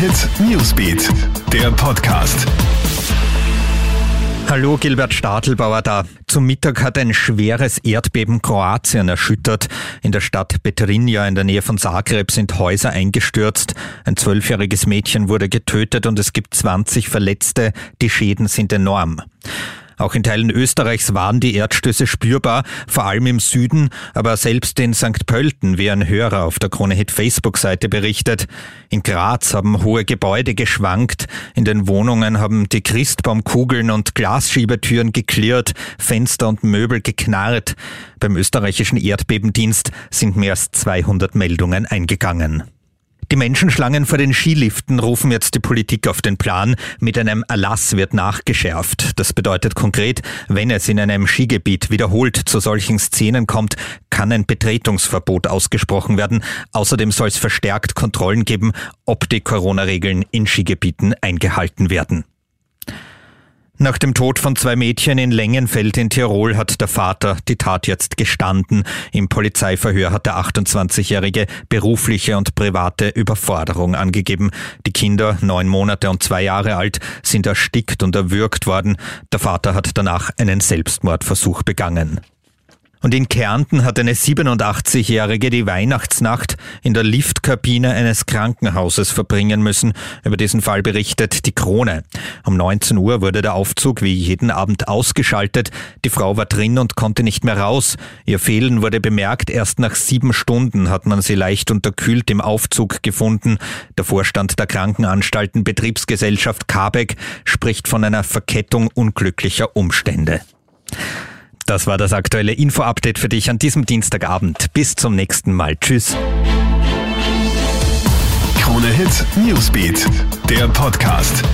Hit Newsbeat, der Podcast. Hallo, Gilbert Stadelbauer da. Zum Mittag hat ein schweres Erdbeben Kroatien erschüttert. In der Stadt Petrinja in der Nähe von Zagreb sind Häuser eingestürzt. Ein zwölfjähriges Mädchen wurde getötet und es gibt 20 Verletzte. Die Schäden sind enorm. Auch in Teilen Österreichs waren die Erdstöße spürbar, vor allem im Süden, aber selbst in St. Pölten, wie ein Hörer auf der Krone Hit Facebook-Seite berichtet. In Graz haben hohe Gebäude geschwankt, in den Wohnungen haben die Christbaumkugeln und Glasschiebetüren geklirrt, Fenster und Möbel geknarrt. Beim österreichischen Erdbebendienst sind mehr als 200 Meldungen eingegangen. Die Menschenschlangen vor den Skiliften rufen jetzt die Politik auf den Plan. Mit einem Erlass wird nachgeschärft. Das bedeutet konkret, wenn es in einem Skigebiet wiederholt zu solchen Szenen kommt, kann ein Betretungsverbot ausgesprochen werden. Außerdem soll es verstärkt Kontrollen geben, ob die Corona-Regeln in Skigebieten eingehalten werden. Nach dem Tod von zwei Mädchen in Längenfeld in Tirol hat der Vater die Tat jetzt gestanden. Im Polizeiverhör hat der 28-Jährige berufliche und private Überforderung angegeben. Die Kinder, neun Monate und zwei Jahre alt, sind erstickt und erwürgt worden. Der Vater hat danach einen Selbstmordversuch begangen. Und in Kärnten hat eine 87-Jährige die Weihnachtsnacht in der Liftkabine eines Krankenhauses verbringen müssen. Über diesen Fall berichtet die Krone. Um 19 Uhr wurde der Aufzug wie jeden Abend ausgeschaltet. Die Frau war drin und konnte nicht mehr raus. Ihr Fehlen wurde bemerkt. Erst nach sieben Stunden hat man sie leicht unterkühlt im Aufzug gefunden. Der Vorstand der Krankenanstalten Betriebsgesellschaft Kabeck spricht von einer Verkettung unglücklicher Umstände. Das war das aktuelle Info-Update für dich an diesem Dienstagabend. Bis zum nächsten Mal. Tschüss. Krone Hit Newsbeat, der Podcast.